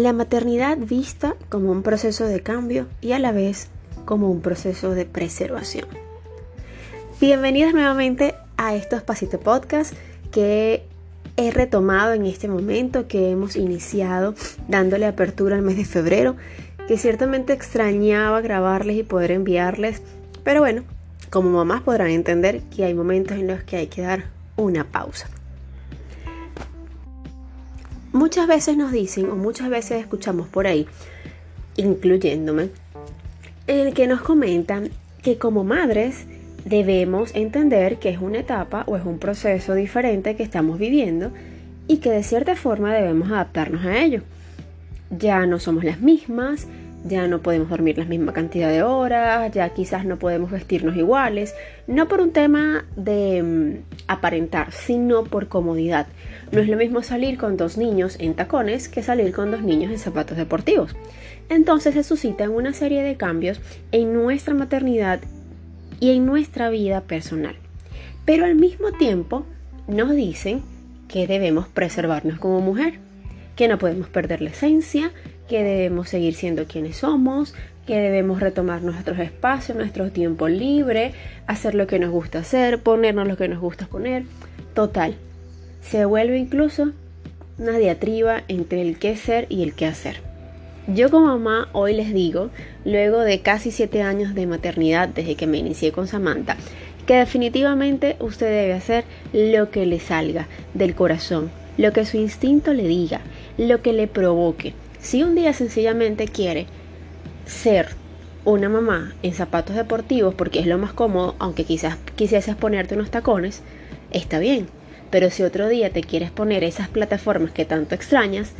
La maternidad vista como un proceso de cambio y a la vez como un proceso de preservación. Bienvenidas nuevamente a estos Pasito Podcast que he retomado en este momento, que hemos iniciado dándole apertura al mes de febrero, que ciertamente extrañaba grabarles y poder enviarles, pero bueno, como mamás podrán entender que hay momentos en los que hay que dar una pausa. Muchas veces nos dicen o muchas veces escuchamos por ahí, incluyéndome, el que nos comentan que como madres debemos entender que es una etapa o es un proceso diferente que estamos viviendo y que de cierta forma debemos adaptarnos a ello. Ya no somos las mismas, ya no podemos dormir la misma cantidad de horas, ya quizás no podemos vestirnos iguales, no por un tema de mm, aparentar, sino por comodidad. No es lo mismo salir con dos niños en tacones que salir con dos niños en zapatos deportivos. Entonces se suscitan una serie de cambios en nuestra maternidad y en nuestra vida personal. Pero al mismo tiempo nos dicen que debemos preservarnos como mujer, que no podemos perder la esencia, que debemos seguir siendo quienes somos, que debemos retomar nuestros espacios, nuestro tiempo libre, hacer lo que nos gusta hacer, ponernos lo que nos gusta poner. Total, se vuelve incluso una diatriba entre el qué ser y el qué hacer. Yo como mamá hoy les digo, luego de casi 7 años de maternidad desde que me inicié con Samantha, que definitivamente usted debe hacer lo que le salga del corazón, lo que su instinto le diga, lo que le provoque. Si un día sencillamente quiere ser una mamá en zapatos deportivos porque es lo más cómodo, aunque quizás quisieses ponerte unos tacones, está bien. Pero si otro día te quieres poner esas plataformas que tanto extrañas,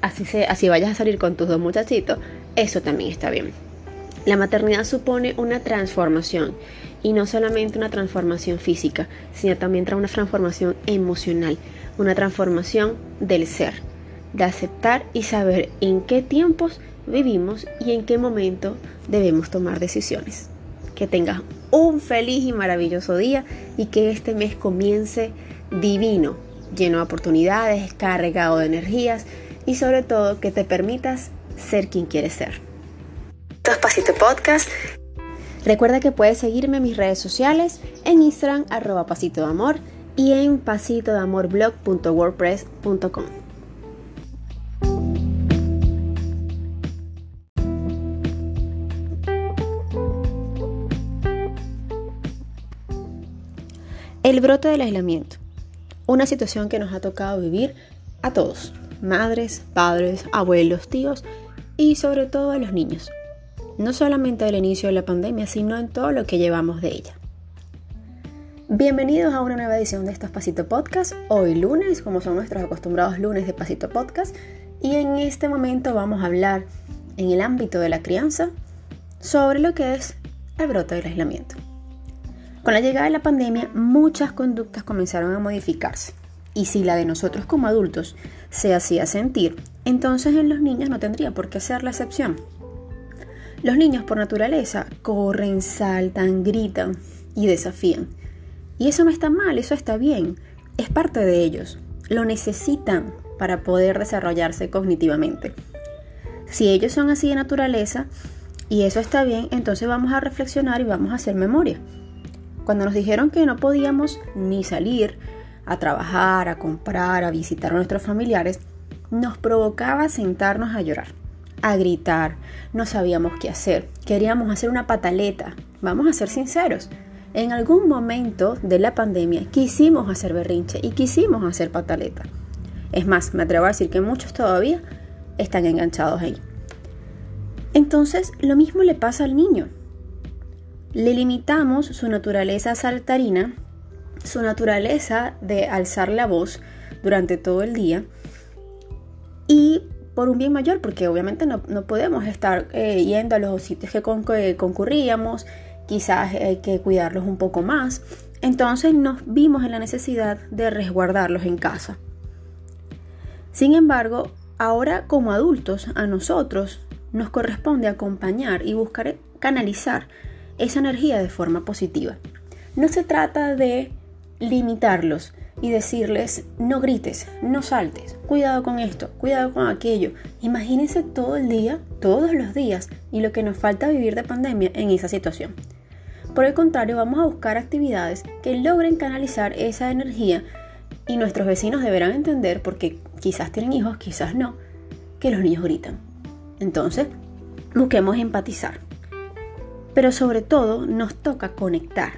así, se, así vayas a salir con tus dos muchachitos, eso también está bien. La maternidad supone una transformación y no solamente una transformación física, sino también una transformación emocional, una transformación del ser de aceptar y saber en qué tiempos vivimos y en qué momento debemos tomar decisiones. Que tengas un feliz y maravilloso día y que este mes comience divino, lleno de oportunidades, cargado de energías y sobre todo que te permitas ser quien quieres ser. Dos Pasito Podcast. Recuerda que puedes seguirme en mis redes sociales, en Instagram arroba pasito de amor y en pasitodeamorblog.wordpress.com. El brote del aislamiento. Una situación que nos ha tocado vivir a todos, madres, padres, abuelos, tíos y sobre todo a los niños. No solamente al inicio de la pandemia, sino en todo lo que llevamos de ella. Bienvenidos a una nueva edición de estos Pasito Podcast. Hoy lunes, como son nuestros acostumbrados lunes de Pasito Podcast. Y en este momento vamos a hablar en el ámbito de la crianza sobre lo que es el brote del aislamiento. Con la llegada de la pandemia, muchas conductas comenzaron a modificarse. Y si la de nosotros como adultos se hacía sentir, entonces en los niños no tendría por qué ser la excepción. Los niños por naturaleza corren, saltan, gritan y desafían. Y eso no está mal, eso está bien. Es parte de ellos. Lo necesitan para poder desarrollarse cognitivamente. Si ellos son así de naturaleza y eso está bien, entonces vamos a reflexionar y vamos a hacer memoria. Cuando nos dijeron que no podíamos ni salir a trabajar, a comprar, a visitar a nuestros familiares, nos provocaba sentarnos a llorar, a gritar, no sabíamos qué hacer, queríamos hacer una pataleta. Vamos a ser sinceros, en algún momento de la pandemia quisimos hacer berrinche y quisimos hacer pataleta. Es más, me atrevo a decir que muchos todavía están enganchados ahí. Entonces, lo mismo le pasa al niño le limitamos su naturaleza saltarina, su naturaleza de alzar la voz durante todo el día y por un bien mayor, porque obviamente no, podemos estar eh, yendo a los sitios que, concurríamos, quizás hay que cuidarlos un poco más. Entonces nos vimos en la necesidad de resguardarlos en casa. Sin embargo, ahora como adultos, a nosotros nos corresponde acompañar y buscar canalizar esa energía de forma positiva. No se trata de limitarlos y decirles no grites, no saltes, cuidado con esto, cuidado con aquello. Imagínense todo el día, todos los días y lo que nos falta vivir de pandemia en esa situación. Por el contrario, vamos a buscar actividades que logren canalizar esa energía y nuestros vecinos deberán entender, porque quizás tienen hijos, quizás no, que los niños gritan. Entonces, busquemos empatizar. Pero sobre todo nos toca conectar.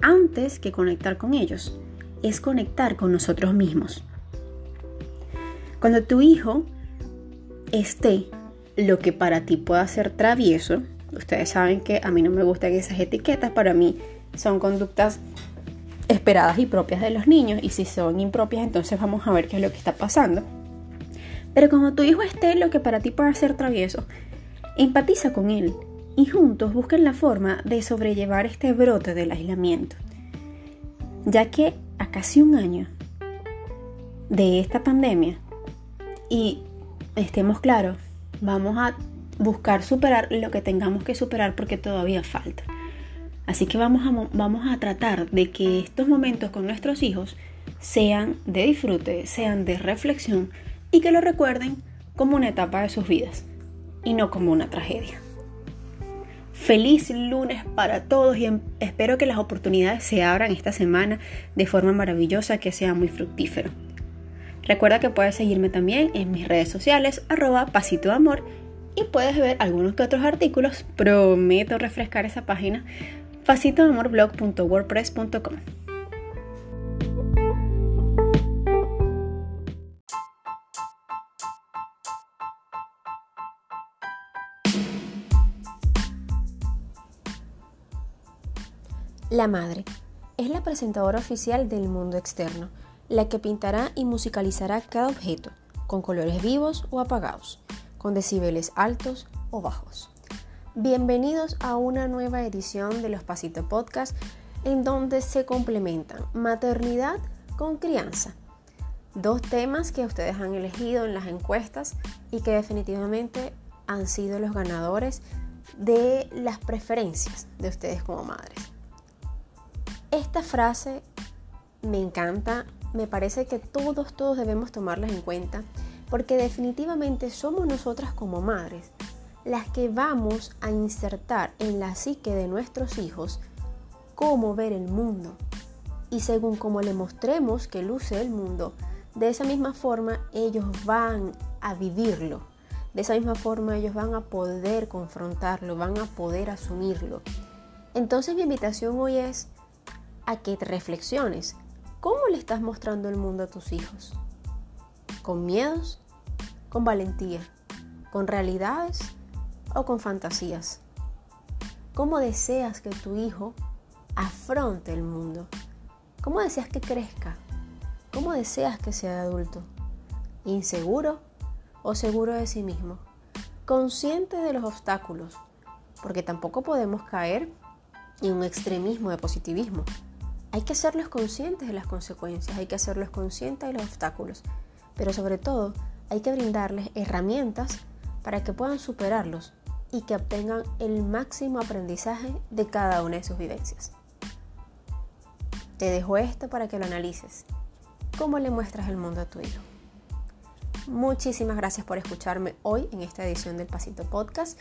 Antes que conectar con ellos, es conectar con nosotros mismos. Cuando tu hijo esté lo que para ti pueda ser travieso, ustedes saben que a mí no me gustan esas etiquetas, para mí son conductas esperadas y propias de los niños y si son impropias entonces vamos a ver qué es lo que está pasando. Pero como tu hijo esté lo que para ti pueda ser travieso, empatiza con él y juntos busquen la forma de sobrellevar este brote del aislamiento. Ya que a casi un año de esta pandemia y estemos claros, vamos a buscar superar lo que tengamos que superar porque todavía falta. Así que vamos a, vamos a tratar de que estos momentos con nuestros hijos sean de disfrute, sean de reflexión y que lo recuerden como una etapa de sus vidas y no como una tragedia. Feliz lunes para todos y em, espero que las oportunidades se abran esta semana de forma maravillosa, que sea muy fructífero. Recuerda que puedes seguirme también en mis redes sociales, arroba pasito amor, y puedes ver algunos que otros artículos. Prometo refrescar esa página, pasitodeamorblog.wordpress.com. La madre es la presentadora oficial del mundo externo, la que pintará y musicalizará cada objeto, con colores vivos o apagados, con decibeles altos o bajos. Bienvenidos a una nueva edición de los Pasito Podcast en donde se complementan maternidad con crianza. Dos temas que ustedes han elegido en las encuestas y que definitivamente han sido los ganadores de las preferencias de ustedes como madres. Esta frase me encanta, me parece que todos, todos debemos tomarlas en cuenta, porque definitivamente somos nosotras como madres las que vamos a insertar en la psique de nuestros hijos cómo ver el mundo. Y según cómo le mostremos que luce el mundo, de esa misma forma ellos van a vivirlo. De esa misma forma ellos van a poder confrontarlo, van a poder asumirlo. Entonces mi invitación hoy es a que reflexiones. ¿Cómo le estás mostrando el mundo a tus hijos? ¿Con miedos? ¿Con valentía? ¿Con realidades? ¿O con fantasías? ¿Cómo deseas que tu hijo afronte el mundo? ¿Cómo deseas que crezca? ¿Cómo deseas que sea adulto? ¿Inseguro o seguro de sí mismo? Consciente de los obstáculos, porque tampoco podemos caer en un extremismo de positivismo hay que hacerlos conscientes de las consecuencias, hay que hacerlos conscientes de los obstáculos, pero sobre todo hay que brindarles herramientas para que puedan superarlos y que obtengan el máximo aprendizaje de cada una de sus vivencias. Te dejo esto para que lo analices. ¿Cómo le muestras el mundo a tu hijo? Muchísimas gracias por escucharme hoy en esta edición del Pasito Podcast.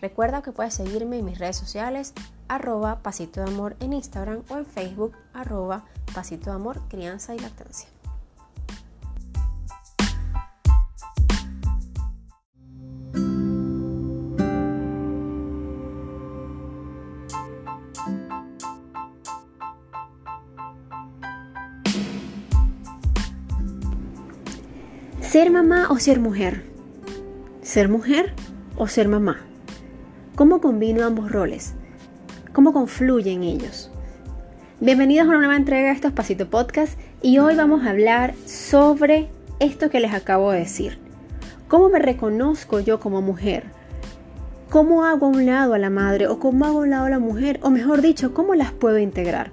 Recuerda que puedes seguirme en mis redes sociales arroba pasito de amor en Instagram o en Facebook arroba pasito de amor crianza y lactancia. Ser mamá o ser mujer. Ser mujer o ser mamá. ¿Cómo combino ambos roles? ¿Cómo confluyen ellos? Bienvenidos a una nueva entrega de estos Pasito Podcast y hoy vamos a hablar sobre esto que les acabo de decir. ¿Cómo me reconozco yo como mujer? ¿Cómo hago a un lado a la madre o cómo hago a un lado a la mujer? O mejor dicho, ¿cómo las puedo integrar?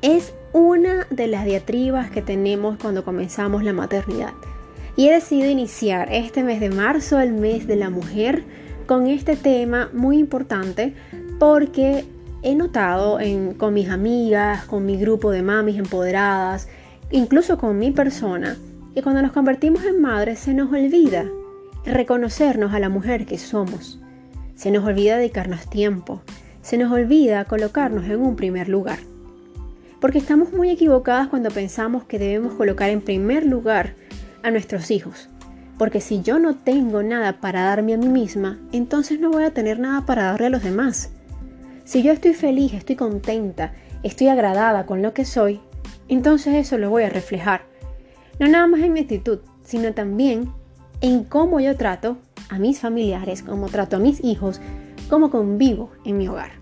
Es una de las diatribas que tenemos cuando comenzamos la maternidad. Y he decidido iniciar este mes de marzo, el mes de la mujer, con este tema muy importante porque he notado con mis amigas, con mi grupo de mamis empoderadas, incluso con mi persona, que cuando nos convertimos en madres se nos olvida reconocernos a la mujer que somos. Se nos olvida dedicarnos tiempo. Se nos olvida colocarnos en un primer lugar. Porque estamos muy equivocadas cuando pensamos que debemos colocar en primer lugar a nuestros hijos. Porque si yo no tengo nada para darme a mí misma, entonces no voy a tener nada para darle a los demás. Si yo estoy feliz, estoy contenta, estoy agradada con lo que soy, entonces eso lo voy a reflejar. No nada más en mi actitud, sino también en cómo yo trato a mis familiares, cómo trato a mis hijos, cómo convivo en mi hogar.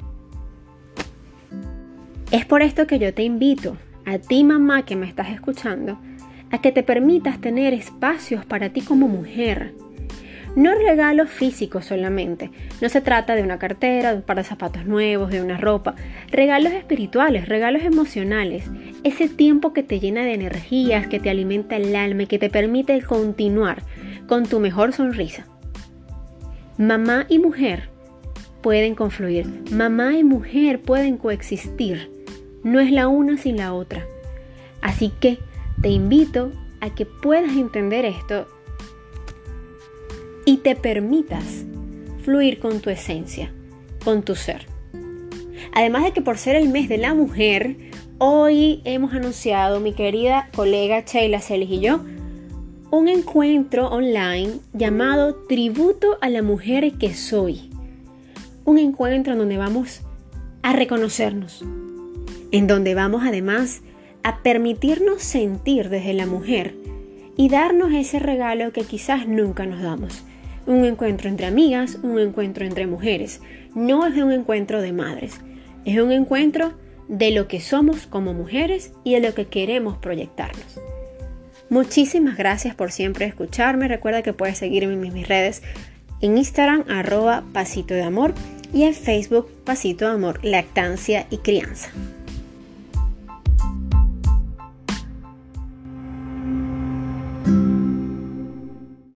Es por esto que yo te invito, a ti mamá que me estás escuchando, a que te permitas tener espacios para ti como mujer. No regalos físicos solamente, no se trata de una cartera, de un par de zapatos nuevos, de una ropa, regalos espirituales, regalos emocionales, ese tiempo que te llena de energías, que te alimenta el alma y que te permite continuar con tu mejor sonrisa. Mamá y mujer pueden confluir, mamá y mujer pueden coexistir, no es la una sin la otra. Así que te invito a que puedas entender esto y te permitas fluir con tu esencia, con tu ser. Además de que por ser el mes de la mujer, hoy hemos anunciado, mi querida colega Sheila Celis y yo, un encuentro online llamado Tributo a la Mujer que Soy. Un encuentro en donde vamos a reconocernos, en donde vamos además a permitirnos sentir desde la mujer y darnos ese regalo que quizás nunca nos damos. Un encuentro entre amigas, un encuentro entre mujeres. No es un encuentro de madres, es un encuentro de lo que somos como mujeres y de lo que queremos proyectarnos. Muchísimas gracias por siempre escucharme. Recuerda que puedes seguirme en mis redes en Instagram arroba pasito de amor y en Facebook pasito de amor lactancia y crianza.